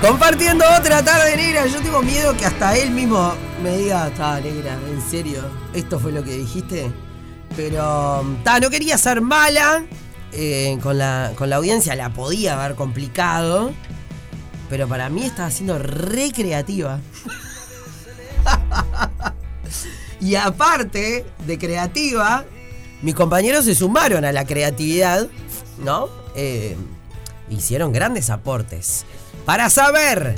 Compartiendo otra tarde negra, yo tengo miedo que hasta él mismo me diga, está negra, en serio, esto fue lo que dijiste. Pero, ta, no quería ser mala eh, con, la, con la audiencia, la podía haber complicado. Pero para mí estaba siendo recreativa. y aparte de creativa, mis compañeros se sumaron a la creatividad, ¿no? Eh, hicieron grandes aportes. Para saber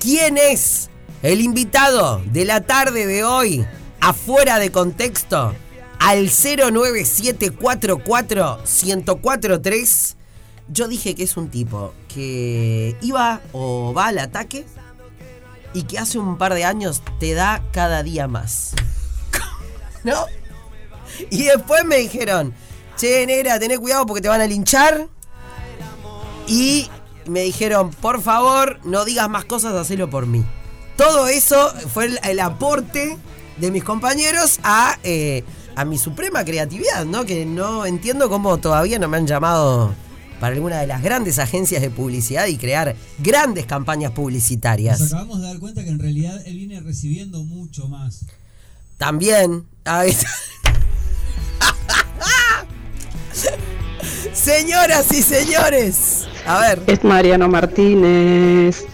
quién es el invitado de la tarde de hoy, afuera de contexto, al 09744-1043, yo dije que es un tipo que iba o va al ataque y que hace un par de años te da cada día más. ¿No? Y después me dijeron, che, negra, tené cuidado porque te van a linchar. Y me dijeron, por favor, no digas más cosas, hacelo por mí. Todo eso fue el, el aporte de mis compañeros a, eh, a mi suprema creatividad, ¿no? Que no entiendo cómo todavía no me han llamado para alguna de las grandes agencias de publicidad y crear grandes campañas publicitarias. Nos acabamos de dar cuenta que en realidad él viene recibiendo mucho más. También. ahí está. Señoras y señores. A ver. Es Mariano Martínez.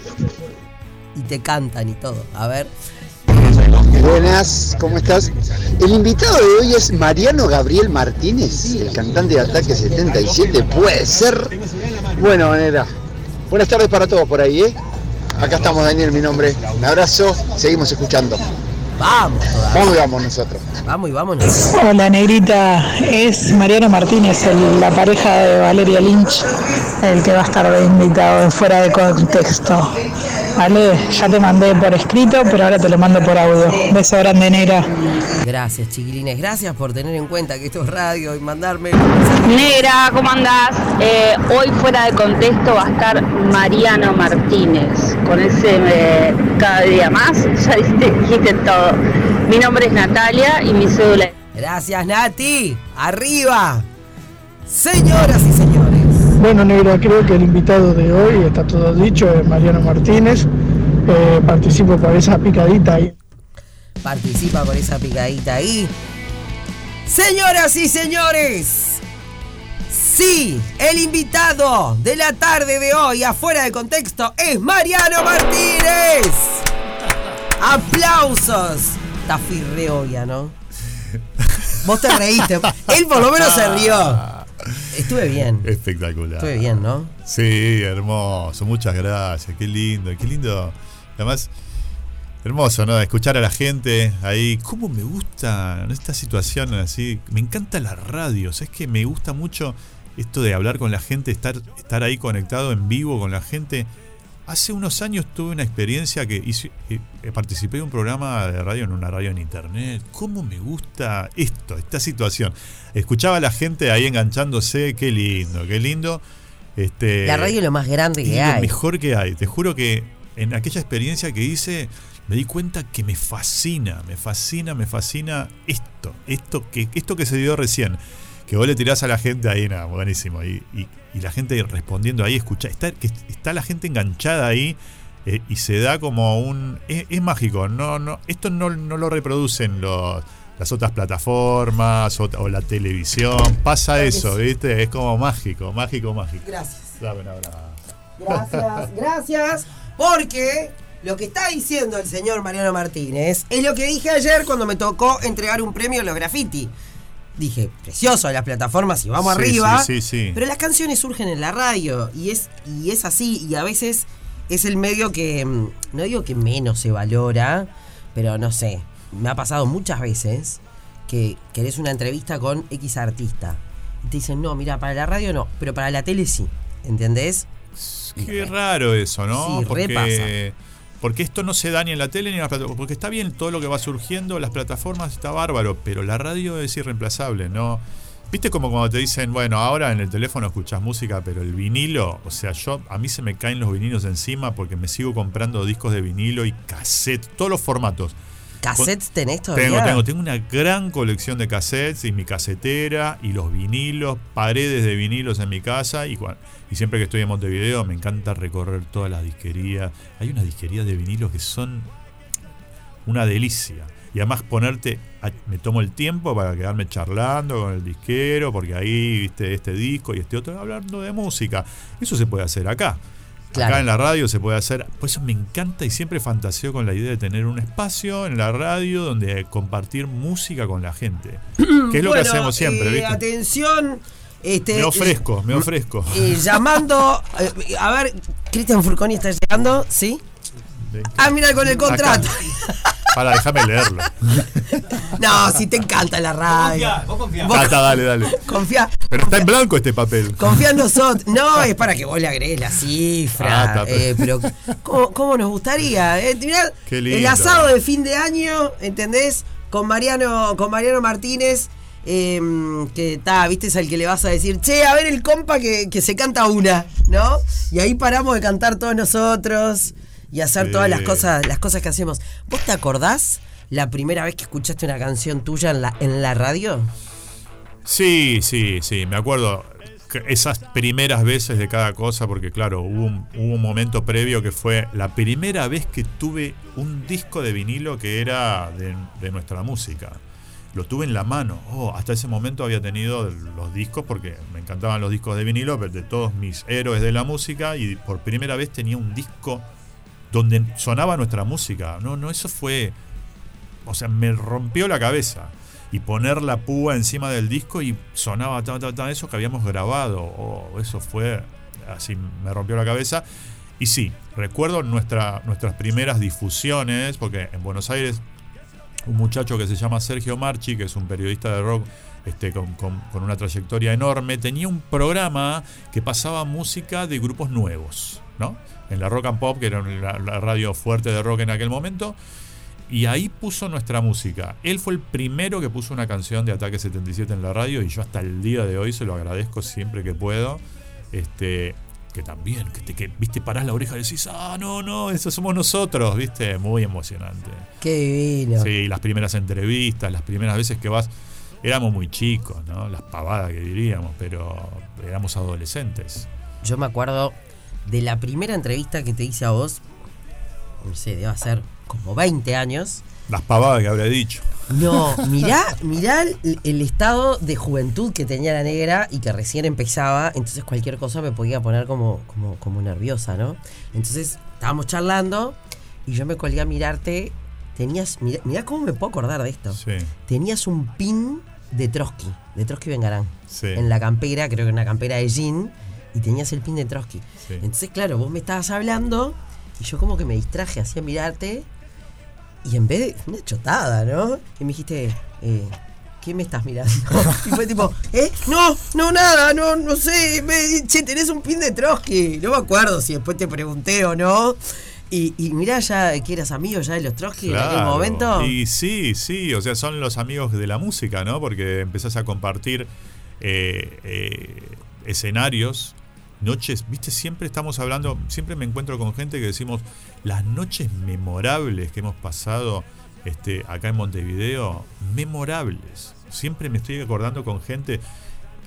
Y te cantan y todo. A ver. Buenas, ¿cómo estás? El invitado de hoy es Mariano Gabriel Martínez, el cantante de Ataque 77, puede ser. Bueno, nena, buenas tardes para todos por ahí, ¿eh? Acá estamos, Daniel, mi nombre. Un abrazo, seguimos escuchando. Vamos, todavía. Vamos y vamos nosotros. Vamos y vámonos. Hola Negrita, es Mariano Martínez, el- la pareja de Valeria Lynch, el que va a estar invitado en fuera de contexto. Vale, ya te mandé por escrito, pero ahora te lo mando por audio. Beso grande, Negra. Gracias, chiquilines. Gracias por tener en cuenta que esto es radio y mandarme. Negra, ¿cómo andás? Eh, hoy fuera de contexto va a estar Mariano Martínez. Con ese eh, cada día más, ya dijiste, dijiste todo. Mi nombre es Natalia y mi cédula es Gracias, Nati. Arriba. Señoras y señores. Bueno, Negra, creo que el invitado de hoy, está todo dicho, es Mariano Martínez. Eh, participo por esa picadita ahí. Participa por esa picadita ahí. Señoras y señores. Sí, el invitado de la tarde de hoy, afuera de contexto, es Mariano Martínez. Aplausos. Está firre obvia, ¿no? Vos te reíste. Él por lo menos se rió. Estuve bien. Espectacular. Estuve bien, ¿no? Sí, hermoso. Muchas gracias. Qué lindo, qué lindo. Además, hermoso, ¿no? Escuchar a la gente ahí. ¿Cómo me gusta esta situación así? Me encanta la radio. Es que me gusta mucho esto de hablar con la gente, estar, estar ahí conectado en vivo con la gente. Hace unos años tuve una experiencia que hice, eh, eh, participé de un programa de radio en una radio en internet. ¿Cómo me gusta esto, esta situación? Escuchaba a la gente ahí enganchándose, qué lindo, qué lindo. Este, La radio es lo más grande que lo hay. mejor que hay. Te juro que en aquella experiencia que hice me di cuenta que me fascina, me fascina, me fascina esto, esto que, esto que se dio recién. Que vos le tirás a la gente ahí, nada, buenísimo. Y, y- y la gente respondiendo ahí, escucha, está, que está la gente enganchada ahí eh, y se da como un. Es, es mágico, no, no, esto no, no lo reproducen los, las otras plataformas o, o la televisión. Pasa eso, sí. ¿viste? Es como mágico, mágico, mágico. Gracias. Dame un abrazo. Gracias, gracias. Porque lo que está diciendo el señor Mariano Martínez es lo que dije ayer cuando me tocó entregar un premio a los graffiti. Dije, precioso las plataformas y vamos Sí, arriba. sí, sí, sí. Pero las canciones surgen en la radio y es, y es así. Y a veces es el medio que, mm, no digo que menos se valora, pero no sé. Me ha pasado muchas veces que querés una entrevista con X artista. Y te dicen, no, mira, para la radio no, pero para la tele sí. ¿Entendés? Qué raro eso, ¿no? Sí, porque, porque esto no se da ni en la tele ni en las plataformas. Porque está bien todo lo que va surgiendo, las plataformas está bárbaro, pero la radio es irreemplazable, ¿no? Viste como cuando te dicen, bueno, ahora en el teléfono escuchas música, pero el vinilo, o sea, yo a mí se me caen los vinilos encima porque me sigo comprando discos de vinilo y cassette, todos los formatos. ¿Cassettes tenés todavía? Tengo, tengo, tengo una gran colección de cassettes y mi casetera y los vinilos, paredes de vinilos en mi casa y, y siempre que estoy en Montevideo me encanta recorrer todas las disquerías. Hay unas disquerías de vinilos que son una delicia. Y además ponerte, a- me tomo el tiempo para quedarme charlando con el disquero, porque ahí viste este disco y este otro, hablando de música. Eso se puede hacer acá. Claro. Acá en la radio se puede hacer. Por eso me encanta y siempre fantaseo con la idea de tener un espacio en la radio donde compartir música con la gente. Que es lo que hacemos siempre, eh, ¿viste? Atención. Este, Me ofrezco, me ofrezco. eh, llamando. eh, a ver, Cristian Furconi está llegando, ¿sí? Ah, mira, con el contrato. Para, déjame leerlo. No, si te encanta la radio. Vos confiá. Vos- Tata, dale, dale. Confía, Pero está en blanco este papel. confía en nosotros. No, es para que vos le agregues la cifra. Ah, está, eh, pero, ¿cómo, cómo nos gustaría? eh? Mirá, Qué lindo. el asado de fin de año, ¿entendés? Con Mariano, con Mariano Martínez. eh, que está, viste, es al que le vas a decir, che, a ver el compa que, que se canta una, ¿no? Y ahí paramos de cantar todos nosotros y hacer Sí. todas las cosas, las cosas que hacemos. ¿Vos te acordás la primera vez que escuchaste una canción tuya en la, en la radio? Sí, sí, sí, me acuerdo esas primeras veces de cada cosa, porque claro, hubo un, hubo un momento previo que fue la primera vez que tuve un disco de vinilo que era de, de nuestra música. Lo tuve en la mano. Oh, hasta ese momento había tenido los discos, porque me encantaban los discos de vinilo, pero de todos mis héroes de la música, y por primera vez tenía un disco donde sonaba nuestra música. No, no, eso fue. O sea, me rompió la cabeza. Y poner la púa encima del disco y sonaba ta, ta, ta, eso que habíamos grabado. Oh, eso fue. Así me rompió la cabeza. Y sí, recuerdo nuestra, nuestras primeras difusiones, porque en Buenos Aires un muchacho que se llama Sergio Marchi, que es un periodista de rock este, con- con una trayectoria enorme, tenía un programa que pasaba música de grupos nuevos, ¿no? En la Rock and Pop, que era la, la radio fuerte de rock en aquel momento. Y ahí puso nuestra música. Él fue el primero que puso una canción de Ataque 77 en la radio y yo hasta el día de hoy se lo agradezco siempre que puedo. Este, que también, que, te, que viste, parás la oreja y decís, ah, no, no, eso somos nosotros, viste, muy emocionante. Qué divino. Sí, las primeras entrevistas, las primeras veces que vas, éramos muy chicos, ¿no? Las pavadas que diríamos, pero éramos adolescentes. Yo me acuerdo de la primera entrevista que te hice a vos, no sé, debe ser como 20 años. Las pavadas que habré dicho. No, mirá, mirá el, el estado de juventud que tenía la negra y que recién empezaba, entonces cualquier cosa me podía poner como, como, como nerviosa, ¿no? Entonces estábamos charlando y yo me colgué a mirarte. Tenías, mirá, mirá cómo me puedo acordar de esto. Sí, Tenías un pin de Trotsky, de Trotsky Vengarán, sí. en la campera, creo que una campera de jean, y tenías el pin de Trotsky. sí. Entonces, claro, vos me estabas hablando y yo como que me distraje así a mirarte y en vez de una chotada, ¿no? Y me dijiste, eh, ¿qué me estás mirando? Y fue tipo, ¿eh? No, no, nada, no, no sé, me- che, tenés un pin de Trotsky. No me acuerdo si después te pregunté o no. Y, y mirá ya que eras amigo ya de los Trotsky en aquel momento. Y sí, sí, o sea, son los amigos de la música, ¿no? Porque empezás a compartir eh, eh, escenarios, noches, viste, siempre estamos hablando, siempre me encuentro con gente que decimos, las noches memorables que hemos pasado este, acá en Montevideo, memorables. Siempre me estoy acordando con gente,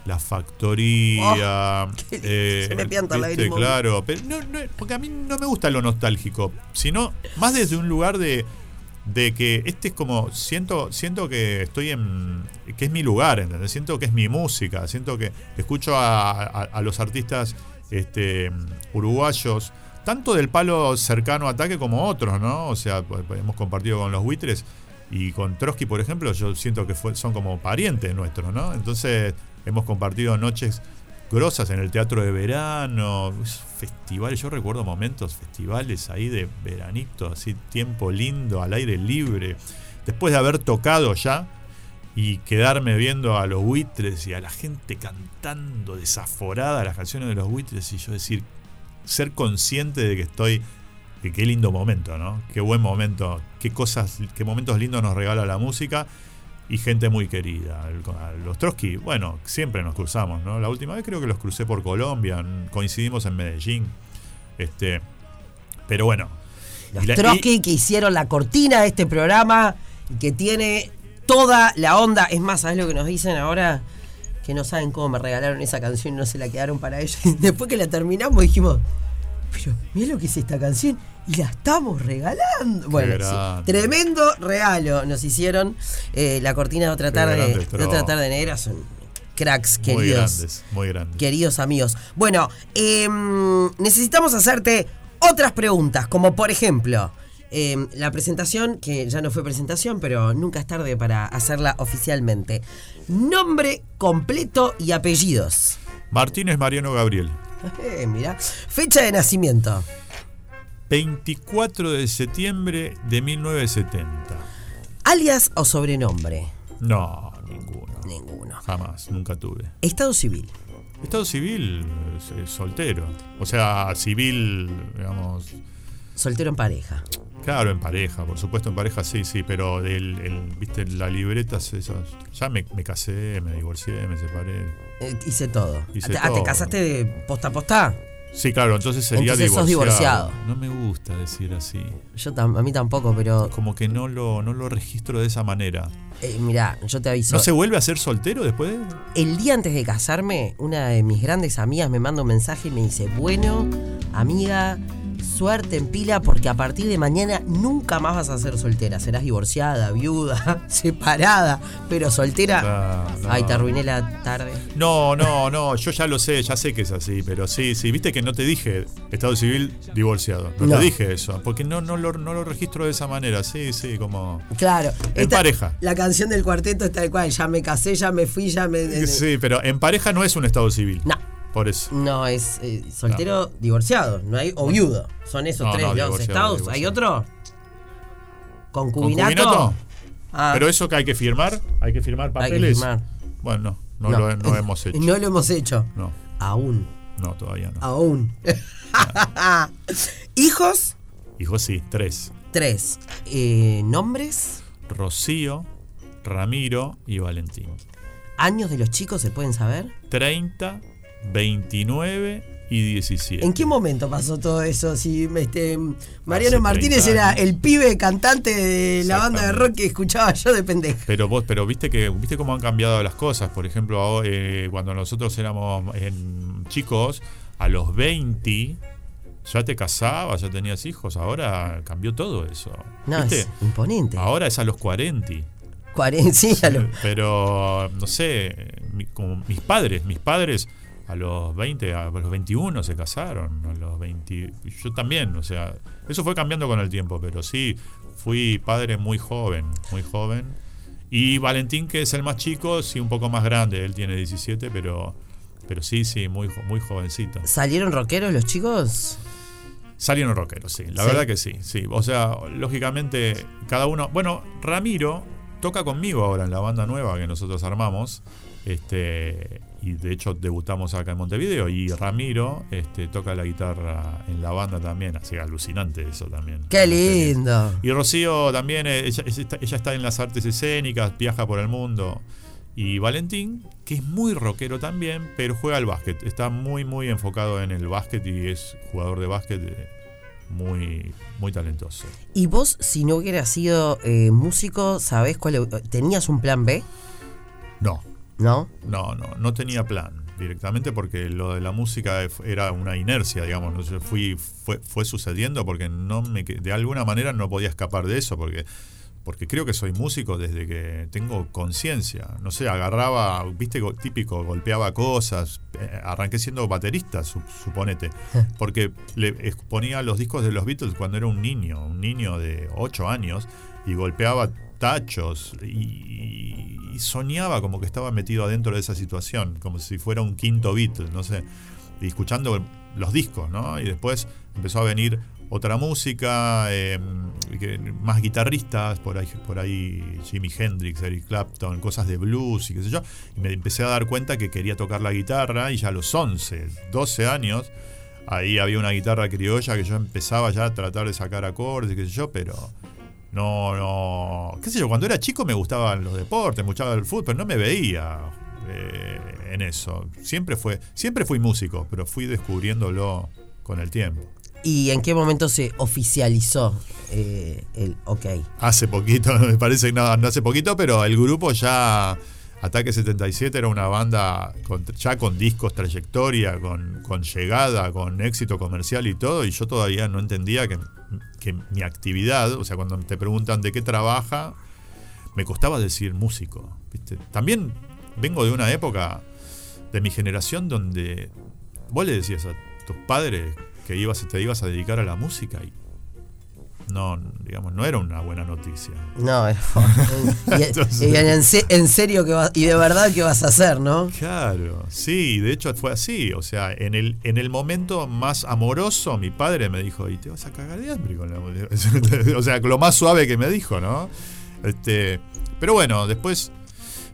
la factoría. Oh, lindo, eh, se me pianta la. Claro, pero no, no, porque a mí no me gusta lo nostálgico, sino más desde un lugar de, de que este es como siento siento que estoy en que es mi lugar ¿entendés? siento que es mi música siento que escucho a, a- los artistas este uruguayos tanto del palo cercano a ataque como otros no o sea pues, pues, hemos compartido con los buitres y con Trotsky por ejemplo yo siento que fue- son como parientes nuestros no entonces hemos compartido noches grosas en el teatro de verano, festivales, yo recuerdo momentos, festivales ahí de veranito, así tiempo lindo, al aire libre, después de haber tocado ya y quedarme viendo a los buitres y a la gente cantando desaforada las canciones de los buitres y yo decir, ser consciente de que estoy, que qué lindo momento, ¿no? Qué buen momento, qué cosas, qué momentos lindos nos regala la música y gente muy querida. Los Trotsky, bueno, siempre nos cruzamos, ¿no? La última vez creo que los crucé por Colombia, coincidimos en Medellín. Este, pero bueno. Los y- Trotsky que hicieron la cortina de este programa que tiene toda la onda. Es más, ¿sabes lo que nos dicen ahora? Que no saben cómo me regalaron esa canción y no se la quedaron para ellos. Después que la terminamos dijimos, pero mira lo que es esta canción y la estamos regalando. Bueno, sí, tremendo regalo nos hicieron. Eh, la cortina de otra Qué tarde, de otra tarde negra son cracks Muy queridos. grandes, muy grandes. Queridos amigos. Bueno, em, necesitamos hacerte otras preguntas, como por ejemplo, em, la presentación, que ya no fue presentación, pero nunca es tarde para hacerla oficialmente. Nombre completo y apellidos. Martínez Mariano Gabriel. Eh, mira. Fecha de nacimiento. 24 de septiembre de 1970. Alias o sobrenombre. No, ninguno. Ninguno. Jamás, nunca tuve. Estado civil. Estado civil, es soltero. O sea, civil, digamos. Soltero en pareja. Claro, en pareja, por supuesto en pareja sí, sí, pero del, el, viste, la libreta, esas, ya me, me casé, me divorcié, me separé. Eh, hice todo. Hice Ah, ¿te- ah, ¿Te todo. casaste de posta a posta? Sí, claro, entonces sería Entonces sos divorciado. No me gusta decir así. Yo tam- a mí tampoco, pero Como que no lo, no lo registro de esa manera. eh, mira, yo te aviso. ¿No se vuelve a ser soltero después? El día antes de casarme, una de mis grandes amigas me manda un mensaje y me dice, bueno, amiga, suerte en pila porque a partir de mañana nunca más vas a ser soltera. Serás divorciada, viuda, separada, pero soltera. No. Ay, te arruiné la tarde. No, no, no, yo ya lo sé, ya sé que es así, pero sí, sí, viste que no te dije Estado civil divorciado, no, No. te dije eso, porque no, no, lo, no lo registro de esa manera, sí, sí, como... Claro. En pareja. La canción del cuarteto está de cual, ya me casé, ya me fui, ya me... Sí, pero en pareja no es un Estado civil. No. Por eso. No, es eh, soltero divorciado, no hay, o viudo. Son esos No, tres no, los estados. divorciado. ¿Hay otro? ¿Concubinato? ¿Concubinato? Ah, Pero eso que hay que firmar, hay que firmar hay que papeles. firmar. Bueno, no, no lo no hemos hecho. No lo hemos hecho. No, Aún. no, todavía no. Aún. Hijos, Hijo sí, tres. tres. Eh, nombres, Rocío, Ramiro y Valentín. años de los chicos, ¿se pueden saber? 30, 29 y 17. ¿En qué momento pasó todo eso? Si este, Mariano Hace Martínez 30 era el pibe cantante de la banda de rock que escuchaba yo de pendeja. Pero vos, pero viste que viste cómo han cambiado las cosas. Por ejemplo, ahora, eh, cuando nosotros éramos chicos, a los 20 ya te casabas, ya tenías hijos. Ahora cambió todo eso. No, ¿Viste? es imponente. Ahora es a los 40. 40, sí, a lo- Pero no sé, mi- como mis padres, mis padres a los 20, a los 21 se casaron, a los 20, y yo también, o sea, eso fue cambiando con el tiempo, pero sí, fui padre muy joven, muy joven. Y Valentín, que es el más chico, sí, un poco más grande, él tiene 17, pero, pero sí, sí, muy, muy jovencito. ¿Salieron rockeros los chicos? Salieron rockeros, sí, la Sí. verdad que sí, sí. O sea, lógicamente, cada uno. Bueno, Ramiro toca conmigo ahora en la banda nueva que nosotros armamos. Este, y de hecho debutamos acá en Montevideo. Y Ramiro este, toca la guitarra en la banda también. Así alucinante eso también. ¡Qué lindo! Y Rocío también, eh, ella, ella está, en las artes escénicas, viaja por el mundo. Y Valentín, que es muy rockero también, pero juega al básquet. Está muy, muy enfocado en el básquet y es jugador de básquet eh, muy, muy talentoso. ¿Y vos, si no hubieras sido eh, músico, sabés cuál? ¿Tenías un plan B? No, ¿No? no, no, no tenía plan directamente porque lo de la música era una inercia, digamos. fui, fue, fue sucediendo porque no me, de alguna manera no podía escapar de eso porque porque creo que soy músico desde que tengo conciencia. No sé, agarraba, viste, típico, golpeaba cosas. eh, arranqué siendo baterista, su- suponete. Porque le exponía los discos de los Beatles cuando era un niño, un niño de 8 años, y golpeaba tachos y, soñaba como que estaba metido adentro de esa situación, como si fuera un quinto Beatle, no sé. Y escuchando los discos, ¿no? Y después empezó a venir otra música, que- más guitarristas, por ahí, por ahí Jimi Hendrix, Eric Clapton, cosas de blues y qué sé yo. Y me empecé a dar cuenta que quería tocar la guitarra y ya a los 11, 12 años, ahí había una guitarra criolla que yo empezaba ya a tratar de sacar acordes y qué sé yo, pero no, no, qué sé yo, cuando era chico me gustaban los deportes, me gustaba el fútbol, pero no me veía eh, en eso. Siempre fue, siempre fui músico, pero fui descubriéndolo con el tiempo. ¿Y en qué momento se oficializó eh, el ok. Hace poquito, me parece que no, no hace poquito, pero el grupo ya. Ataque 77 era una banda con- ya con discos, trayectoria, con, llegada, con éxito comercial y todo, y yo todavía no entendía que, que mi actividad, o sea, cuando te preguntan de qué trabaja, me costaba decir músico. ¿viste? También vengo de una época de mi generación donde vos le decías a tus padres que ibas, te ibas a dedicar a la música y no, digamos, no era una buena noticia. No, y, Entonces- y en, se- en serio que va- y de verdad qué vas a hacer, ¿no? Claro, sí, de hecho fue así. O sea, en el, en el momento más amoroso, mi padre me dijo, y te vas a cagar de hambre con la música". O sea, lo más suave que me dijo, ¿no? Este, pero bueno, después,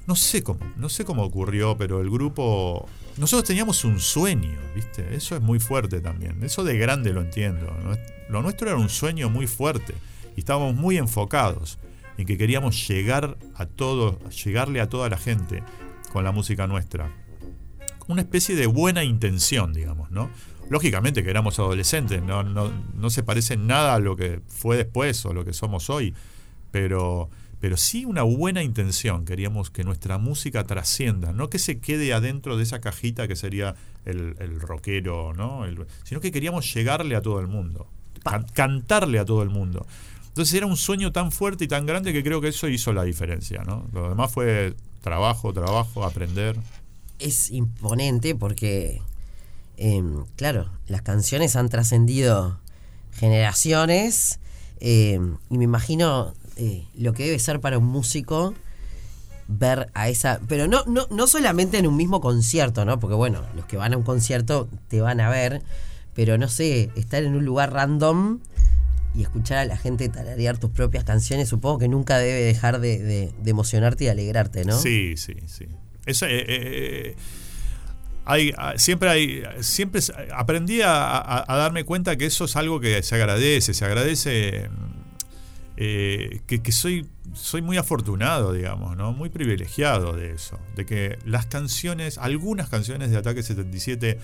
no sé cómo, no sé cómo ocurrió, pero el grupo. Nosotros teníamos un sueño, ¿viste? Eso es muy fuerte también. Eso de grande lo entiendo. ¿no? Lo nuestro era un sueño muy fuerte. Y estábamos muy enfocados en que queríamos llegar a todo, llegarle a toda la gente con la música nuestra. Una especie de buena intención, digamos, ¿no? Lógicamente que éramos adolescentes, no, no, no se parece nada a lo que fue después o lo que somos hoy, pero, pero sí una buena intención. Queríamos que nuestra música trascienda, no que se quede adentro de esa cajita que sería el, el rockero, ¿no? Sino que queríamos llegarle a todo el mundo, can- cantarle a todo el mundo. Entonces era un sueño tan fuerte y tan grande que creo que eso hizo la diferencia, ¿no? Lo demás fue trabajo, trabajo, aprender. Es imponente porque, em, claro, las canciones han trascendido generaciones em, y me imagino eh, lo que debe ser para un músico ver a esa, pero no, no, no solamente en un mismo concierto, ¿no? Porque bueno, los que van a un concierto te van a ver, pero no sé, estar en un lugar random y escuchar a la gente tararear tus propias canciones, supongo que nunca debe dejar de, emocionarte y alegrarte, ¿no? Sí, sí, sí. Eso, eh, eh, hay, ah, siempre hay, siempre aprendí a darme cuenta que eso es algo que se agradece, se agradece eh, que, que soy, soy muy afortunado, digamos, ¿no? Muy privilegiado de eso, de que las canciones, algunas canciones de Ataque 77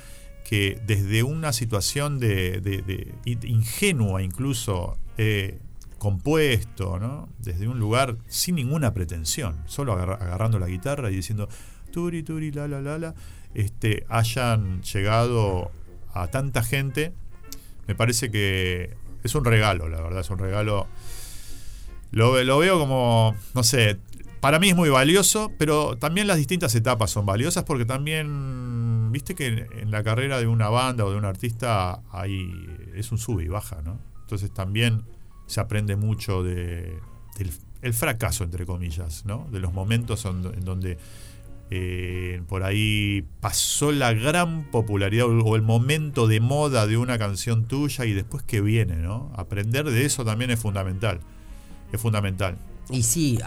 que desde una situación de, de- de in- ingenua incluso compuesto, ¿no? Desde un lugar sin ninguna pretensión, solo agarra- agarrando la guitarra y diciendo turi turi la la la la, este, hayan llegado a tanta gente, me parece que es un regalo, la verdad, es un regalo. Lo veo como, no sé, para mí es muy valioso, pero también las distintas etapas son valiosas porque también, viste que en, la carrera de una banda o de un artista hay, es un sube y baja, ¿no? Entonces también se aprende mucho de, del el fracaso, entre comillas, ¿no? De los momentos en, donde eh, por ahí pasó la gran popularidad o o el momento de moda de una canción tuya y después que viene, ¿no? Aprender de eso también es fundamental. Es fundamental.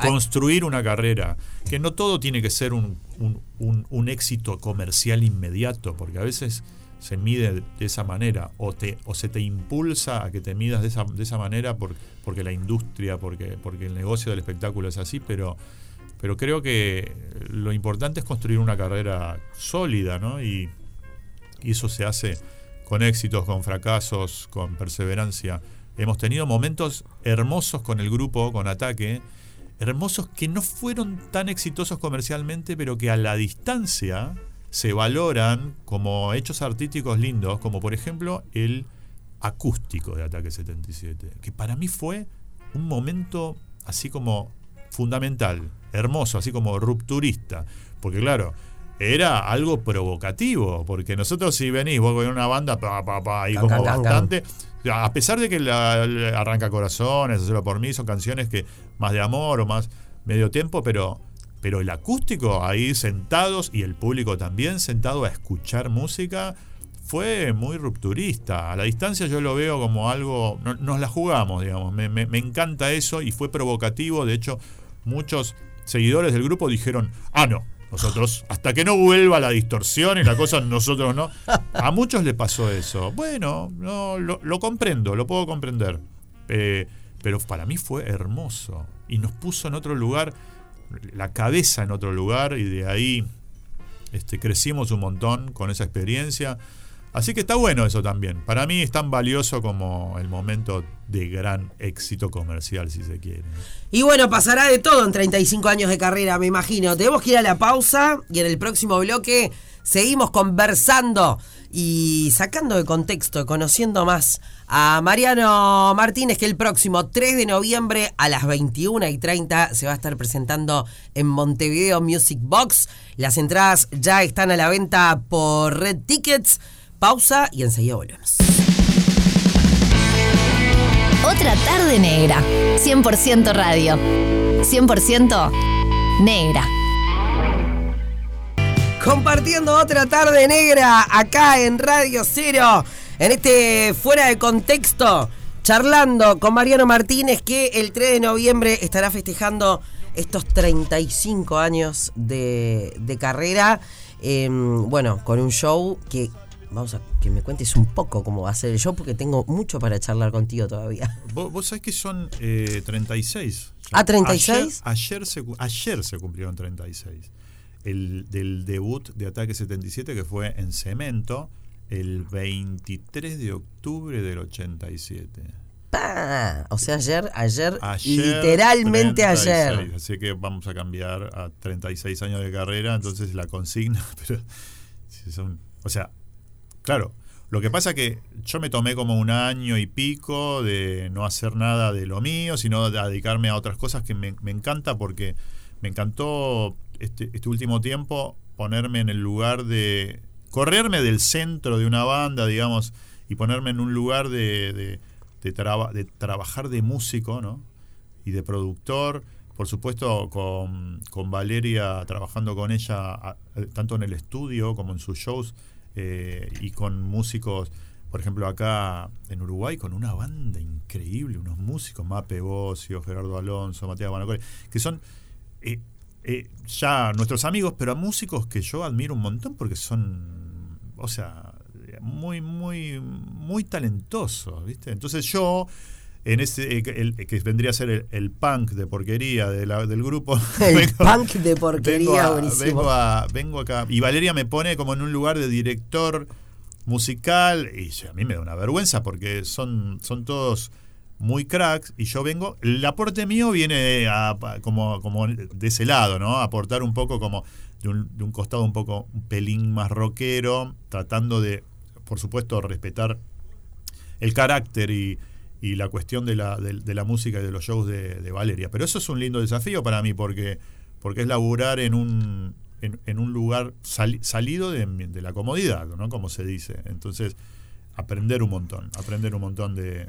Construir una carrera. Que no todo tiene que ser un, un- éxito comercial inmediato, porque a veces se mide de esa manera, o, te, o se te impulsa a que te midas de esa, de esa manera por- porque la industria, porque, porque el negocio del espectáculo es así, pero, pero creo que lo importante es construir una carrera sólida, ¿no? Y eso se hace con éxitos, con fracasos, con perseverancia. Hemos tenido momentos hermosos con el grupo, con Ataque, hermosos que no fueron tan exitosos comercialmente, pero que a la distancia se valoran como hechos artísticos lindos, como por ejemplo el acústico de Ataque 77, que para mí fue un momento así como fundamental, hermoso, así como rupturista, porque claro, era algo provocativo, porque nosotros si venís, vos con una banda, pa, pa, pa, y como can, bastante, a pesar de que la, arranca corazones, hacerlo por mí, son canciones que más de amor o más medio tiempo, pero, pero el acústico ahí sentados y el público también sentado a escuchar música fue muy rupturista. A la distancia yo lo veo como algo, no- nos la jugamos, digamos, me, me- me encanta eso y fue provocativo, de hecho muchos seguidores del grupo dijeron, ah, no. Nosotros, hasta que no vuelva la distorsión y la cosa, nosotros no. A muchos le pasó eso. Bueno, no, lo, comprendo, lo puedo comprender. Eh, pero para mí fue hermoso. Y nos puso en otro lugar, la cabeza en otro lugar, y de ahí este, crecimos un montón con esa experiencia. Así que está bueno eso también. Para mí es tan valioso como el momento de gran éxito comercial, si se quiere. Y bueno, pasará de todo en 35 años de carrera, me imagino. Tenemos que ir a la pausa y en el próximo bloque seguimos conversando y sacando de contexto, conociendo más a Mariano Martínez, que el próximo 3 de noviembre a las 21 y 30 se va a estar presentando en Montevideo Music Box. Las entradas ya están a la venta por Red Tickets. Pausa y enseguida volvemos. Otra tarde negra. 100% radio. 100% negra. Compartiendo otra tarde negra acá en Radio Cero, en este fuera de contexto, charlando con Mariano Martínez que el 3 de noviembre estará festejando estos 35 años de, de carrera. Eh, bueno, con un show que vamos a que me cuentes un poco cómo va a ser el show, porque tengo mucho para charlar contigo todavía. Vos, vos sabés que son eh, 36. ¿Ah, 36? Ayer, ayer, se, ayer se cumplieron 36. El, del debut de Ataque 77, que fue en Cemento, el 23 de octubre del 87. ¡Pah! O sea, ayer, ayer, Ayer, literalmente 36, ayer. Así que vamos a cambiar a 36 años de carrera, entonces la consigna, pero si son, o sea, claro, lo que pasa que yo me tomé como un año y pico de no hacer nada de lo mío, sino de dedicarme a otras cosas que me, encanta porque me encantó este, este último tiempo ponerme en el lugar de correrme del centro de una banda, digamos, y ponerme en un lugar de, de, traba- de trabajar de músico, ¿no? Y de productor, por supuesto con, con Valeria, trabajando con ella tanto en el estudio como en sus shows, eh, y con músicos, por ejemplo acá en Uruguay, con una banda increíble, unos músicos, Mape Bocio, Gerardo Alonso, Matías Guanacore, que son eh, eh, ya nuestros amigos, pero músicos que yo admiro un montón porque son, o sea, muy, muy, muy talentosos, ¿viste? Entonces yo, en ese, eh, el- que vendría a ser el, el punk de porquería de la- del grupo. El vengo- punk de porquería, vengo, a- buenísimo. vengo, a- vengo acá. Y Valeria me pone como en un lugar de director musical y a mí me da una vergüenza porque son, son todos muy cracks y yo vengo, el aporte mío viene a, como, como de ese lado, ¿no? Aportar un poco como de un, de un costado un poco un pelín más rockero, tratando de, por supuesto, respetar el carácter y, y la cuestión de la, de, de la música y de los shows de, Valeria. Pero eso es un lindo desafío para mí porque, porque es laburar en un, en, un lugar sali- salido de, de la comodidad, ¿no? Como se dice. Entonces, aprender un montón, aprender un montón de,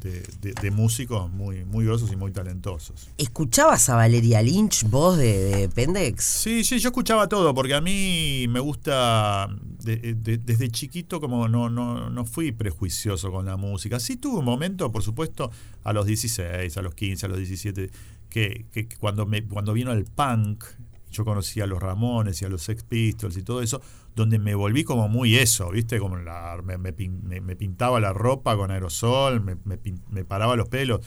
de, de- de músicos muy, muy grosos y muy talentosos. ¿Escuchabas a Valeria Lynch, vos de, de Pendex? Sí, sí, yo escuchaba todo, porque a mí me gusta, de- de- desde chiquito como no, no, no fui prejuicioso con la música. Sí tuve un momento, por supuesto, a los 16, a los 15, a los 17, que, que cuando, me, cuando vino el punk, yo conocí a los Ramones y a los Sex Pistols y todo eso, donde me volví como muy eso, ¿viste? Como la, me, me me- pintaba la ropa con aerosol, me, me paraba los pelos.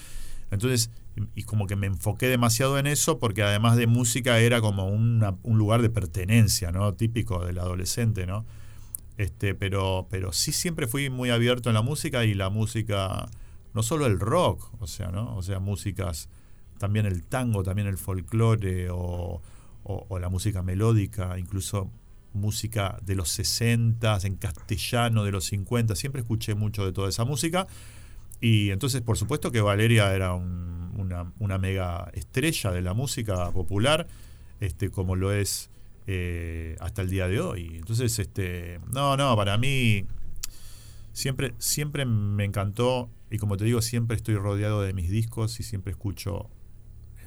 Entonces, y como que me enfoqué demasiado en eso porque además de música era como un lugar de pertenencia, ¿no? Típico del adolescente, ¿no? Este, pero, pero sí siempre fui muy abierto en la música y la música, no solo el rock, o sea, ¿no? O sea, músicas, también el tango, también el folclore o, o- o la música melódica, incluso música de los 60, en castellano de los 50, siempre escuché mucho de toda esa música. Y entonces, por supuesto que Valeria era un- una, mega estrella de la música popular, este, como lo es eh, hasta el día de hoy. Entonces, este, no, no, para mí siempre, siempre me encantó, y como te digo, siempre estoy rodeado de mis discos y siempre escucho,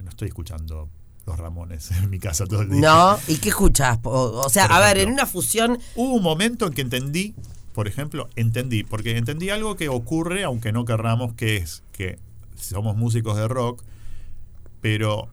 no estoy escuchando los Ramones en mi casa todo el día. No, ¿y qué escuchás? O, o sea, Por a ver, en una fusión, Hubo un momento en que entendí, por ejemplo, entendí, porque entendí algo que ocurre, aunque no querramos, que es que somos músicos de rock, pero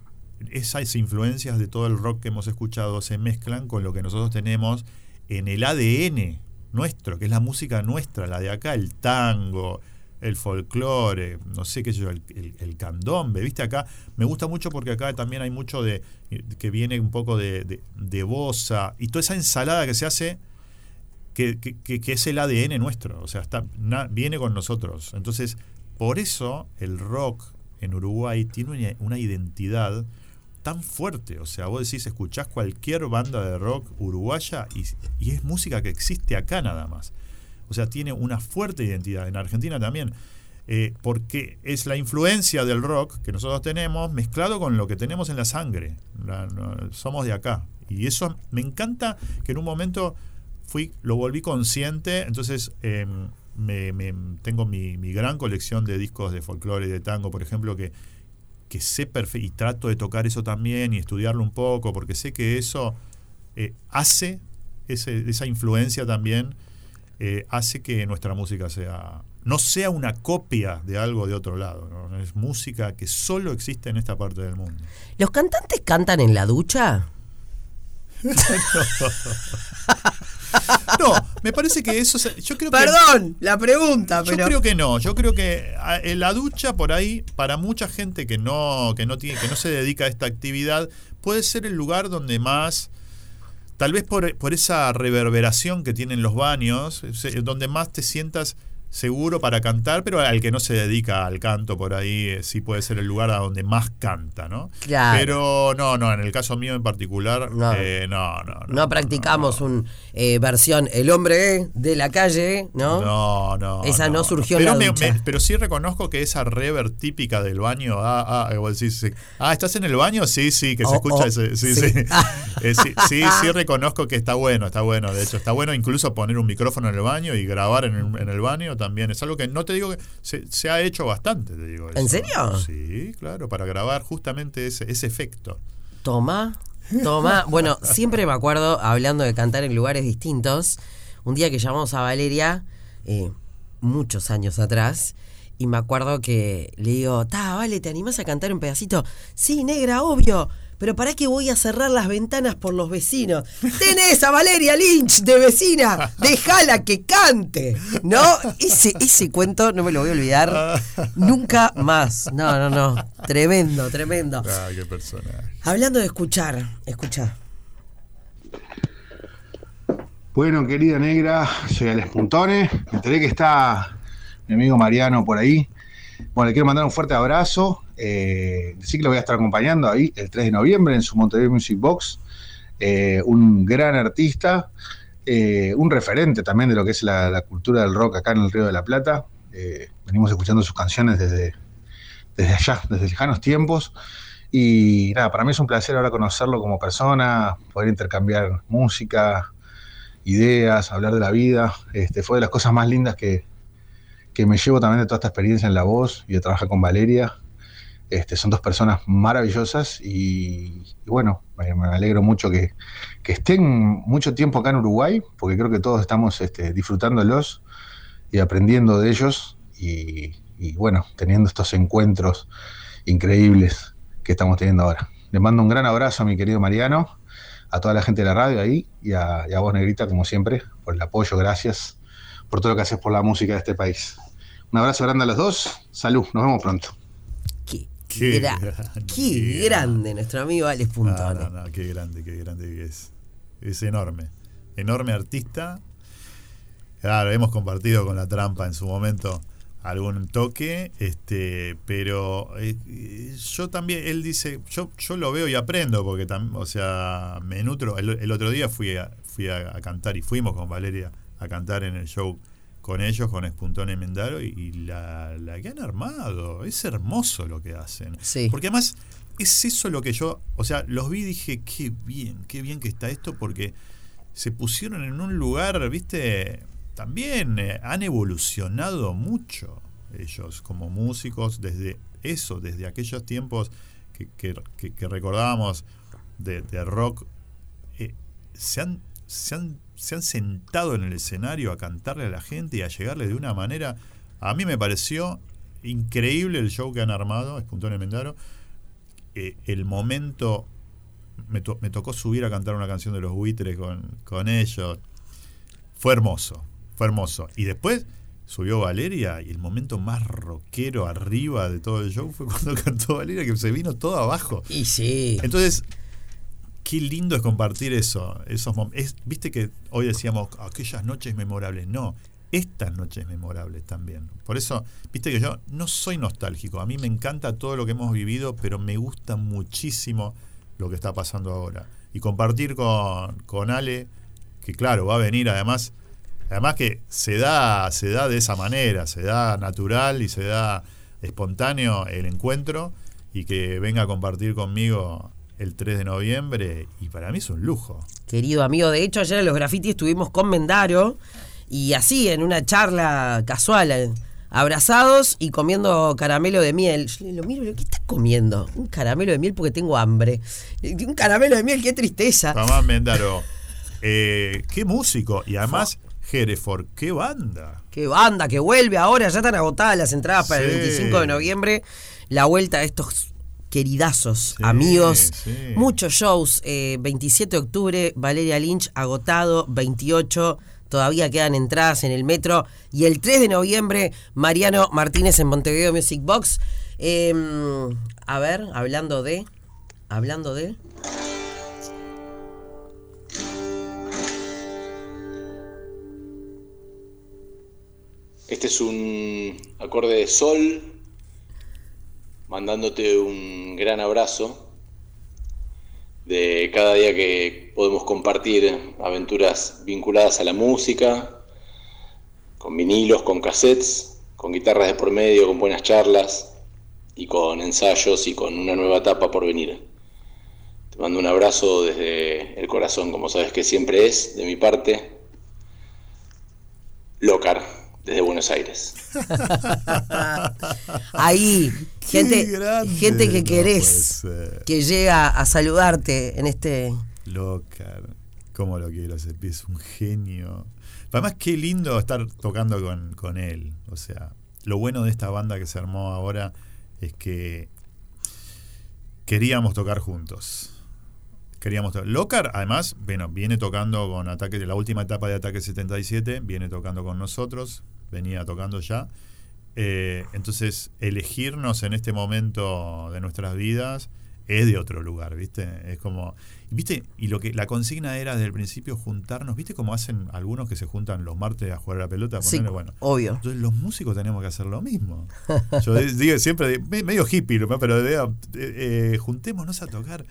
esas influencias de todo el rock que hemos escuchado se mezclan con lo que nosotros tenemos en el ADN nuestro, que es la música nuestra, la de acá, el tango, el folclore, no sé qué sé yo, el, el- el candombe, viste acá, me gusta mucho porque acá también hay mucho de, que viene un poco de, de, bossa y toda esa ensalada que se hace que- que es el ADN nuestro, o sea, está, na- viene con nosotros. Entonces, por eso el rock en Uruguay tiene una, una identidad tan fuerte. O sea, vos decís, escuchás cualquier banda de rock uruguaya y, y es música que existe acá nada más. O sea, tiene una fuerte identidad. En Argentina también. eh, porque es la influencia del rock que nosotros tenemos mezclado con lo que tenemos en la sangre. Somos de acá. Y eso me encanta que en un momento fui, lo volví consciente. Entonces, eh, me, me- tengo mi, gran colección de discos de folclore y de tango, por ejemplo, que, que sé y trato de tocar eso también y estudiarlo un poco, porque sé que eso eh, hace, esa influencia también eh, hace que nuestra música sea no sea una copia de algo de otro lado, ¿no? es música que solo existe en esta parte del mundo. ¿Los cantantes cantan en la ducha? No, me parece que eso, se- yo creo que Perdón, la pregunta, Yo creo que no, yo creo que a- en la ducha por ahí, para mucha gente que no, que no tiene, que no se dedica a esta actividad, puede ser el lugar donde más, tal vez por, por esa reverberación que tienen los baños, se- donde más te sientas seguro para cantar, pero al que no se dedica al canto por ahí, eh, sí puede ser el lugar a donde más canta, ¿no? Claro. Pero no, no, en el caso mío en particular, No. eh, no, no, no. No practicamos un eh, versión El hombre de la calle, ¿no? No, no. Esa no surgió en pero la me- ducha. me- pero sí reconozco que esa rever típica del baño. Ah, ah, vos decís, sí. ah, ¿estás en el baño? Sí, sí, que se Oh, escucha oh, ese. Sí, sí. sí. Eh, sí, sí, sí reconozco que está bueno, está bueno. De hecho, está bueno incluso poner un micrófono en el baño y grabar en el, en el baño también. Es algo que no te digo que se, se ha hecho bastante, te digo. ¿En serio? Sí, claro, para grabar justamente ese, ese efecto. Toma, toma. Bueno, siempre me acuerdo, hablando de cantar en lugares distintos, un día que llamamos a Valeria, eh, muchos años atrás, y me acuerdo que le digo, ta, vale, ¿te animás a cantar un pedacito? Sí, negra, obvio. Pero ¿para qué voy a cerrar las ventanas por los vecinos? Tenés a Valeria Lynch de vecina, déjala que cante. ¿No? Ese, ese cuento no me lo voy a olvidar nunca más. No, no, no. Tremendo, tremendo. Ah, qué personaje. Hablando de escuchar, escucha. Bueno, querida negra, soy Alex Puntones. Me enteré que está mi amigo Mariano por ahí. Bueno, le quiero mandar un fuerte abrazo. Eh, decir que lo voy a estar acompañando ahí el 3 de noviembre en su Monterrey Music Box. Eh, un gran artista, eh, un referente también de lo que es la, la cultura del rock acá en el Río de la Plata. Eh, venimos escuchando sus canciones desde, desde allá, desde lejanos tiempos. Y nada, para mí es un placer ahora conocerlo como persona, poder intercambiar música, ideas, hablar de la vida. Este, fue de las cosas más lindas que, que me llevo también de toda esta experiencia en la voz y de trabajar con Valeria. Este, son dos personas maravillosas y, bueno, me, me alegro mucho que, que estén mucho tiempo acá en Uruguay, porque creo que todos estamos este, disfrutándolos y aprendiendo de ellos y, y bueno, teniendo estos encuentros increíbles que estamos teniendo ahora. Le mando un gran abrazo a mi querido Mariano, a toda la gente de la radio ahí y a, y a vos, Negrita, como siempre, por el apoyo, gracias por todo lo que haces por la música de este país. Un abrazo grande a los dos, salud, nos vemos pronto. Qué, Qué gra- grande. qué grande nuestro amigo Alex No, Puntones. no, no, qué grande, qué grande que es. Es enorme. Enorme artista. Claro, hemos compartido con la trampa en su momento algún toque, este, pero eh, yo también, él dice, yo, yo lo veo y aprendo, porque también, o sea, me nutro. El, el otro día fui a, fui a, a cantar y fuimos con Valeria a cantar en el show con ellos, con Espuntón y Mendaro, y, y la, la que han armado. Es hermoso lo que hacen. Sí. Porque además es eso lo que yo, o sea, los vi y dije, qué bien, qué bien que está esto, porque se pusieron en un lugar, viste, también eh, han evolucionado mucho ellos como músicos desde eso, desde aquellos tiempos que, que, que- que recordábamos de, de rock, eh, se, han, se, han, se han sentado en el escenario a cantarle a la gente y a llegarle de una manera, a mí me pareció increíble el show que han armado, Espuntón Mendaro, eh, el momento me, to- me tocó subir a cantar una canción de los buitres con, con ellos. Fue hermoso, fue hermoso. Y después subió Valeria y el momento más rockero arriba de todo el show fue cuando cantó Valeria, que se vino todo abajo. Y sí. Entonces, qué lindo es compartir eso. Esos es, Viste que hoy decíamos aquellas noches memorables. No, estas noches memorables también. Por eso, viste que yo no soy nostálgico. A mí me encanta todo lo que hemos vivido, pero me gusta muchísimo lo que está pasando ahora. Y compartir con, con Ale, que claro, va a venir además. Además que se da, se da de esa manera, se da natural y se da espontáneo el encuentro y que venga a compartir conmigo el 3 de noviembre y para mí es un lujo. Querido amigo, de hecho ayer en los grafitis estuvimos con Mendaro y así en una charla casual, eh, abrazados y comiendo caramelo de miel. Yo le lo miro ¿qué estás comiendo? Un caramelo de miel porque tengo hambre. Un caramelo de miel, qué tristeza. Tomás Mendaro, eh, qué músico y además Hereford, qué banda. Qué banda que vuelve ahora, ya están agotadas las entradas para el Sí. 25 de noviembre. La vuelta de estos queridazos, amigos. sí. Muchos shows. eh, 27 de octubre, Valeria Lynch agotado. 28, todavía quedan entradas en el metro. Y el 3 de noviembre, Mariano Martínez en Montevideo Music Box. Eh, a ver, hablando de. Hablando de. Este es un acorde de sol, mandándote un gran abrazo de cada día que podemos compartir aventuras vinculadas a la música, con vinilos, con cassettes, con guitarras de por medio, con buenas charlas y con ensayos y con una nueva etapa por venir. Te mando un abrazo desde el corazón, como sabes que siempre es, de mi parte. Locar, desde Buenos Aires. Ahí, gente, grande, gente que querés, que llega a saludarte en este. Loca, cómo lo quiero ese pie, es un genio. Además, qué lindo estar tocando con, con él. O sea, lo bueno de esta banda que se armó ahora es que queríamos tocar juntos. Queríamos Locar, además, bueno, viene tocando con Ataque, la última etapa de Ataque 77, viene tocando con nosotros, venía tocando ya. Eh, entonces, elegirnos en este momento de nuestras vidas es de otro lugar, ¿viste? Es como. ¿Viste? Y lo que la consigna era desde el principio juntarnos, ¿viste cómo hacen algunos que se juntan los martes a jugar a la pelota? Sí, bueno. obvio. Entonces los músicos tenemos que hacer lo mismo. Yo digo siempre, medio hippie, pero de- eh, eh, juntémonos a tocar.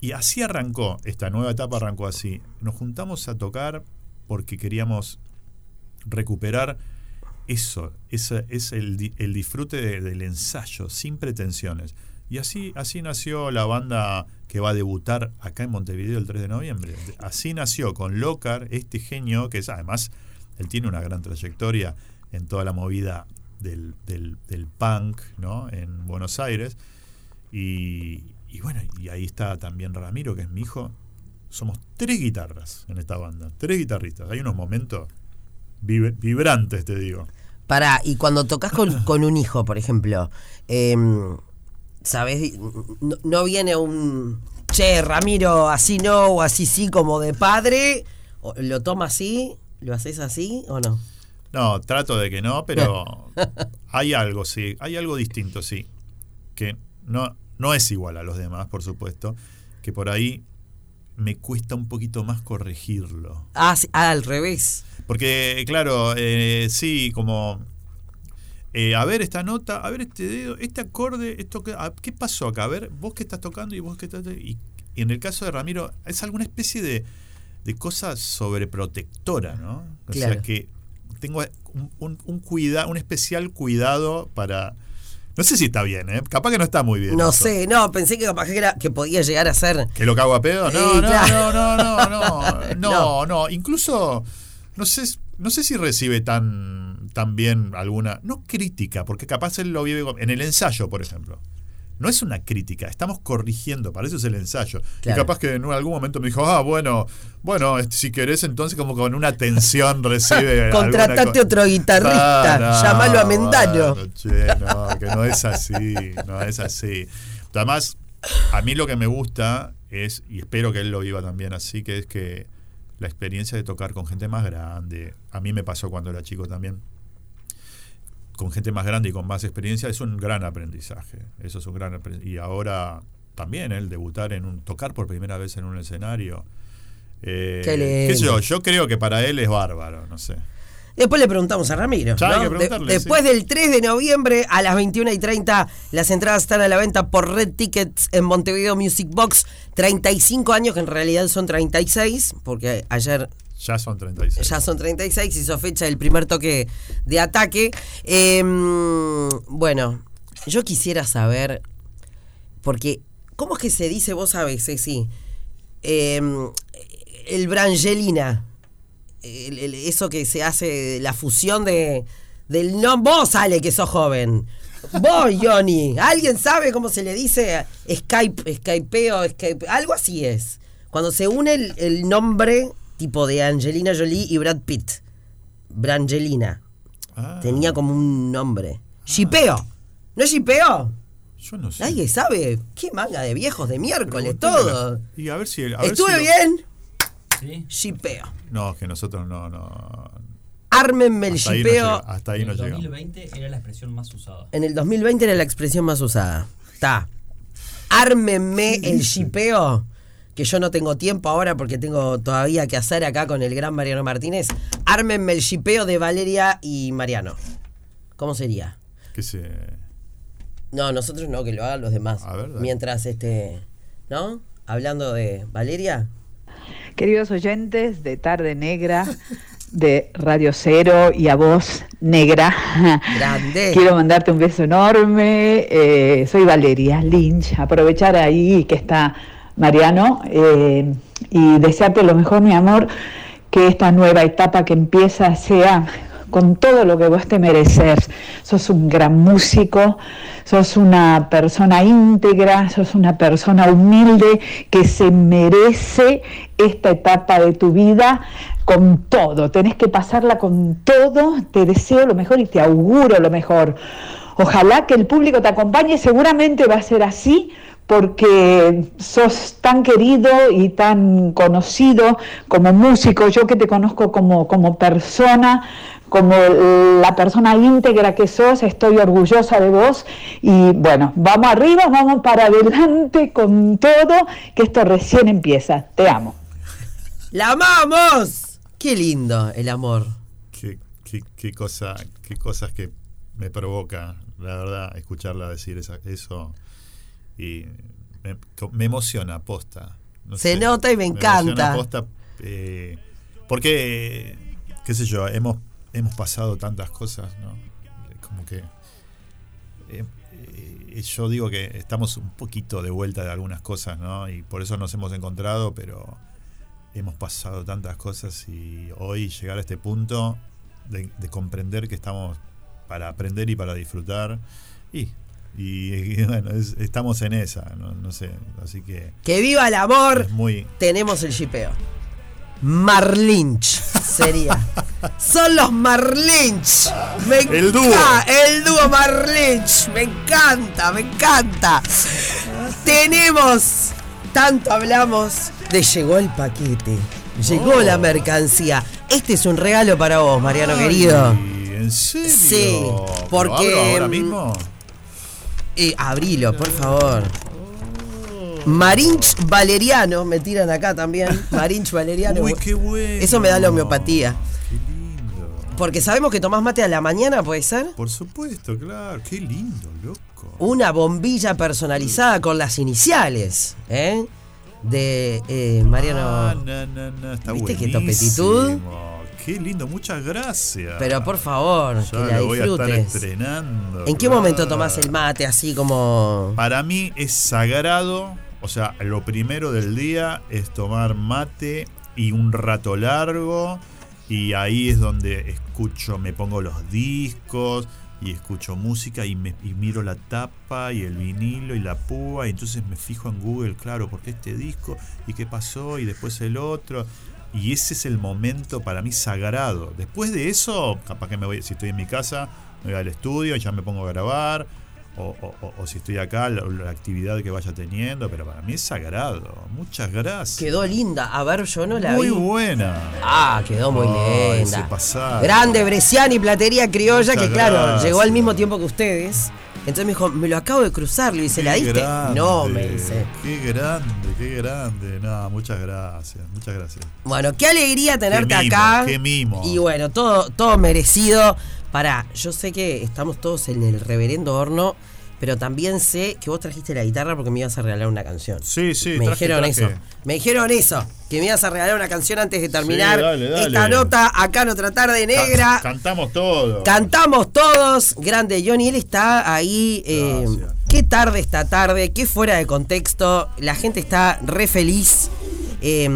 Y así arrancó, esta nueva etapa arrancó así. Nos juntamos a tocar porque queríamos recuperar eso, es el, di- el disfrute de- del ensayo, sin pretensiones. Y así, así nació la banda que va a debutar acá en Montevideo el 3 de noviembre. Así nació con Locar, este genio, que es además, él tiene una gran trayectoria en toda la movida del, del- punk ¿no? en Buenos Aires. Y, y bueno, y ahí está también Ramiro, que es mi hijo. Somos tres guitarras en esta banda, tres guitarristas. Hay unos momentos vibrantes, te digo. Para, y cuando tocas con, con un hijo, por ejemplo, em, ¿sabes? No, no viene un. Che, Ramiro, así no, o así sí, como de padre. ¿Lo toma así? ¿Lo haces así o no? No, trato de que no, pero hay algo, sí, hay algo distinto, sí, que no, no es igual a los demás, por supuesto, que por ahí me cuesta un poquito más corregirlo. Ah, sí, ah, al revés. Porque, claro, eh, sí, como... eh, a ver esta nota, a ver este dedo, este acorde, esto que, ah, ¿qué pasó acá? A ver, vos que estás tocando y vos que estás... Y, y en el caso de Ramiro, es alguna especie de, de cosa sobreprotectora, ¿no? O sea que tengo un, un, un cuida- un especial cuidado para... No sé si está bien, ¿eh? Capaz que no está muy bien. No eso. sé, no, pensé que capaz que, era, que podía llegar a ser. ¿Que lo cago a pedo? No, Sí, no, claro. no, no, no, no, no, No. no. Incluso, no sé, no sé si recibe tan, tan bien alguna, no crítica, porque capaz él lo vive en el ensayo, por ejemplo. No es una crítica, estamos corrigiendo, para eso es el ensayo. Claro. Y capaz que en algún momento me dijo, ah, bueno, bueno, este, si querés, entonces como con una tensión recibe. Contratate co- otro guitarrista, Ah, no, llámalo a Mendano. bueno, che, no, que no es así, no es así. Además, a mí lo que me gusta es, y espero que él lo viva también así, que es que la experiencia de tocar con gente más grande, a mí me pasó cuando era chico también, con gente más grande y con más experiencia, es un gran aprendizaje. Eso es un gran aprendizaje. Y ahora también él debutar en un. tocar por primera vez en un escenario. Eh, Qué lindo. qué sé yo, yo creo que para él es bárbaro, no sé. Después le preguntamos a Ramiro. ¿no? De- después sí. del 3 de noviembre a las 21 y 30, las entradas están a la venta por Red Tickets en Montevideo Music Box. 35 años, que en realidad son 36, porque ayer Ya son 36. ya son 36, hizo fecha el primer toque de ataque. Em, bueno, yo quisiera saber, porque, ¿cómo es que se dice, vos sabés, sí, el Brangelina, el- el- eso que se hace, la fusión de, del no, vos sale que sos joven. Vos, Johnny, ¿alguien sabe cómo se le dice Skype, Skypeo, Skype? Algo así es. Cuando se une el, el nombre tipo de Angelina Jolie y Brad Pitt. Brangelina. Ah, Tenía como un nombre. Shipeo. ¿No es shipeo? yo no sé. ¿Alguien sabe? ¿Qué manga de viejos de miércoles? Todo. Y a ver si. a ver ¿Estuve si lo- bien? ¿Sí? Shipeo. No, es que nosotros no. no Ármenme el hasta ahí no shipeo. llega- hasta ahí en no el llegamos. 2020 era la expresión más usada. En el 2020 era la expresión más usada. Está. Ármenme el shipeo. Que yo no tengo tiempo ahora porque tengo todavía que hacer acá con el gran Mariano Martínez. Ármenme el shipeo de Valeria y Mariano. ¿Cómo sería? Que se. No, nosotros no, que lo hagan los demás. A ver. Mientras este. ¿No? Hablando de Valeria. Queridos oyentes de Tarde Negra, de Radio Cero y a vos, Negra. Grande. Quiero mandarte un beso enorme. eh, soy Valeria Lynch. Aprovechar ahí que está Mariano eh, y desearte lo mejor, mi amor, que esta nueva etapa que empieza sea con todo lo que vos te mereces. Sos un gran músico, sos una persona íntegra, sos una persona humilde que se merece esta etapa de tu vida con todo. Tenés que pasarla con todo. Te deseo lo mejor y te auguro lo mejor. Ojalá que el público te acompañe, seguramente va a ser así porque sos tan querido y tan conocido como músico, yo que te conozco como, como persona, como la persona íntegra que sos, estoy orgullosa de vos y bueno, vamos arriba, vamos para adelante con todo, que esto recién empieza. Te amo. ¡La amamos! Qué lindo el amor. Qué, qué, qué cosa, qué cosas que me provoca, la verdad, escucharla decir esa- eso. Y me, me emociona, posta. No Se sé, nota y me encanta. posta, eh, porque, qué sé yo, hemos, hemos pasado tantas cosas, ¿no? Como que. eh, eh, yo digo que estamos un poquito de vuelta de algunas cosas, ¿no? Y por eso nos hemos encontrado, pero hemos pasado tantas cosas y hoy llegar a este punto de, de comprender que estamos para aprender y para disfrutar y, y, y bueno, es- estamos en esa, no, no sé, así que ¡Que viva el amor! muy... Tenemos el shipeo. Marlinch sería. Son los Marlinch. Me El dúo. El dúo Marlinch. Me encanta, me encanta. Tenemos. Tanto hablamos de llegó el paquete. Llegó Oh. la mercancía. Este es un regalo para vos, Mariano querido. ¿En serio? Sí, ¿Lo porque, abro ahora mm, mismo? Eh, abrilo, por favor. Marinch Valeriano, me tiran acá también. Marinch Valeriano. Uy, qué bueno. Eso me da la homeopatía. Qué lindo. Porque sabemos que tomás mate a la mañana, ¿puede ser? Por supuesto, claro. Qué lindo, loco. Una bombilla personalizada con las iniciales, ¿eh? De eh, Mariano. Ah, no, no, no, está ¿Viste qué topetitud? Qué lindo, muchas gracias. Pero por favor, Ya que la lo voy a estar estrenando. ¿En qué claro. momento tomás el mate así como.? Para mí es sagrado, o sea, lo primero del día es tomar mate y un rato largo y ahí es donde escucho, me pongo los discos y escucho música y, me, y miro la tapa y el vinilo y la púa y entonces me fijo en Google, claro, porque este disco y qué pasó y después el otro. Y ese es el momento para mí sagrado. Después de eso, capaz que me voy, si estoy en mi casa, me voy al estudio y ya me pongo a grabar. O, o- o- si estoy acá, la, la actividad que vaya teniendo. Pero para mí es sagrado. Muchas gracias. Quedó linda. A ver, yo no la Muy vi. buena. Ah, quedó muy linda. Grande Bresciani Platería Criolla, Muchas que claro, gracias. llegó al mismo tiempo que ustedes. Entonces me dijo, me lo acabo de cruzar, le dice, ¿la diste? grande, No, me dice. Qué grande, qué grande. No, muchas gracias, muchas gracias. Bueno, qué alegría tenerte Qué mimo, acá. qué mimo. Y bueno, todo, todo merecido. Para, yo sé que estamos todos en el reverendo horno, pero también sé que vos trajiste la guitarra porque me ibas a regalar una canción. Sí, sí, me traje, dijeron traje. eso. Me dijeron eso. Que me ibas a regalar una canción antes de terminar dale, dale. esta nota acá en otra tarde negra. Can- cantamos todo. Cantamos todos. Grande Johnny, él está ahí. eh, qué tarde esta tarde, qué fuera de contexto. La gente está re feliz. eh,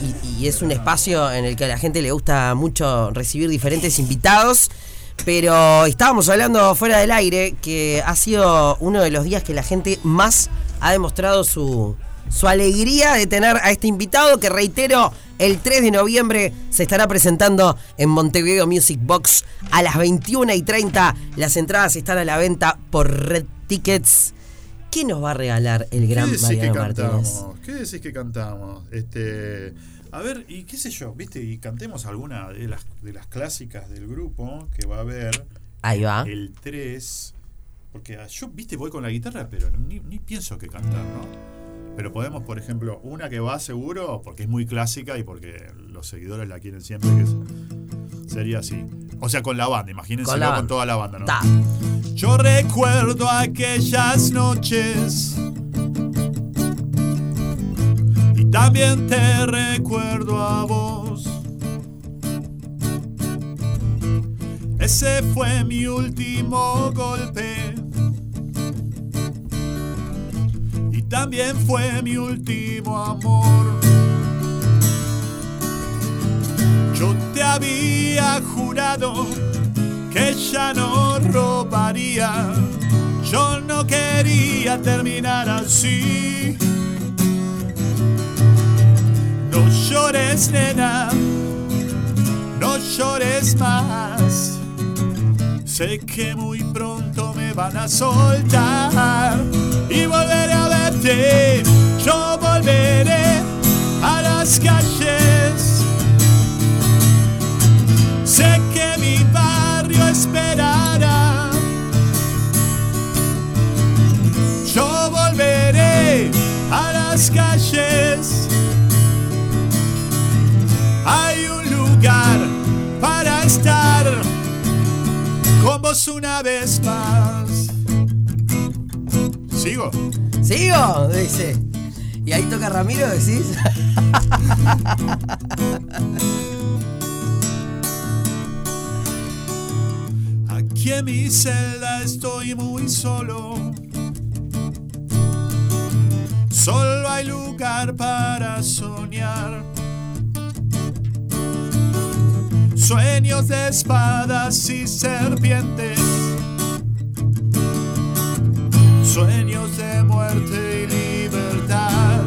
y, y es un espacio en el que a la gente le gusta mucho recibir diferentes invitados. Pero estábamos hablando fuera del aire que ha sido uno de los días que la gente más ha demostrado su, su alegría de tener a este invitado que reitero, el 3 de noviembre se estará presentando en Montevideo Music Box a las 21 y 30. Las entradas están a la venta por Red Tickets. ¿Qué nos va a regalar el gran ¿Qué decís que Mariano Martínez? cantamos? ¿Qué decís que cantamos? Este, a ver, y qué sé yo, ¿viste? Y cantemos alguna de las, de las clásicas del grupo que va a haber Ahí va. el 3. Porque ah, yo, viste, voy con la guitarra, pero ni, ni pienso que cantar, ¿no? Pero podemos, por ejemplo, una que va seguro, porque es muy clásica y porque los seguidores la quieren siempre, que es- sería así. O sea, con la banda, imagínense Con con, la banda. toda la banda, ¿no? Ta. Yo recuerdo aquellas noches también te recuerdo a vos. Ese fue mi último golpe y también fue mi último amor. Yo te había jurado que ya no robaría. Yo no quería terminar así. Llores, nena, no llores más. Sé que muy pronto me van a soltar y volveré a verte. Yo volveré a las calles. Sé que mi barrio esperará. Yo volveré a las calles. Estar con vos una vez más. ¿Sigo? ¿Sigo? Dice. Y ahí toca Ramiro, decís. Aquí en mi celda estoy muy solo. Solo hay lugar para soñar. Sueños de espadas y serpientes. Sueños de muerte y libertad.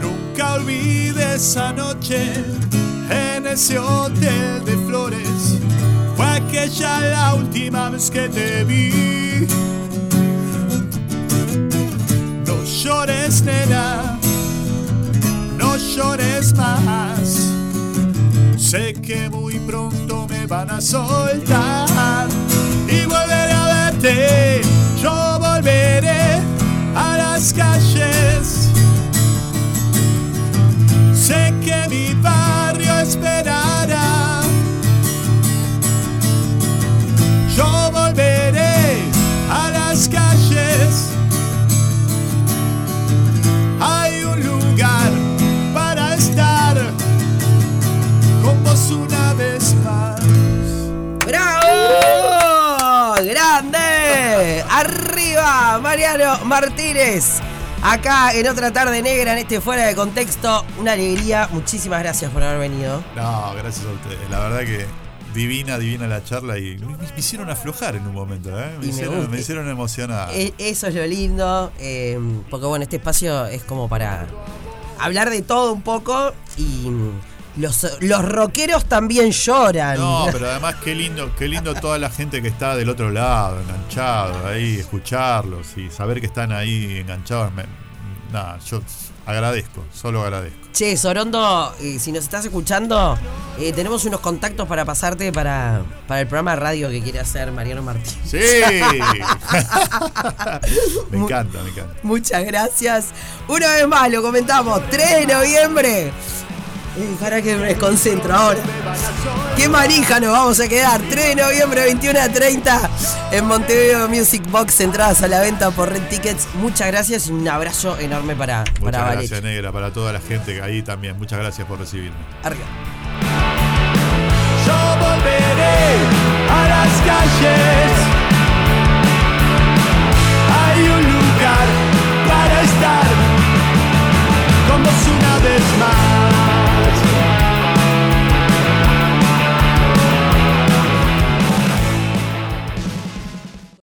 Nunca olvide esa noche en ese hotel de flores. Fue aquella la última vez que te vi. No llores, nena, llores más. Sé que muy pronto me van a soltar y volveré a verte. Yo volveré a las calles. Sé que mi barrio esperará. Martínez. Acá en otra tarde negra, en este fuera de contexto. Una alegría. Muchísimas gracias por haber venido. No, gracias a ustedes. La verdad que divina, divina la charla y me, me hicieron aflojar en un momento, ¿eh? Me, hicieron, me hicieron emocionar. E- Eso es lo lindo. eh, porque bueno, este espacio es como para hablar de todo un poco. Y los, los rockeros también lloran. No, pero además qué lindo, qué lindo toda la gente que está del otro lado, enganchado, ahí, escucharlos y saber que están ahí enganchados. nada, yo agradezco, solo agradezco. Che, Sorondo, eh, si nos estás escuchando, eh, tenemos unos contactos para pasarte para, para el programa de radio que quiere hacer Mariano Martín. Sí. me encanta, me encanta. Muchas gracias. Una vez más, lo comentamos, 3 de noviembre. Para que me desconcentro ahora. ¿Qué manija nos vamos a quedar? 3 de noviembre 21 a 30 en Montevideo Music Box. Entradas a la venta por Red Tickets. Muchas gracias y un abrazo enorme para, Muchas para Muchas gracias, Negra, para toda la gente que ahí también. Muchas gracias por recibirme. Arriba. Yo volveré a las calles. Hay un lugar para estar como si una vez más.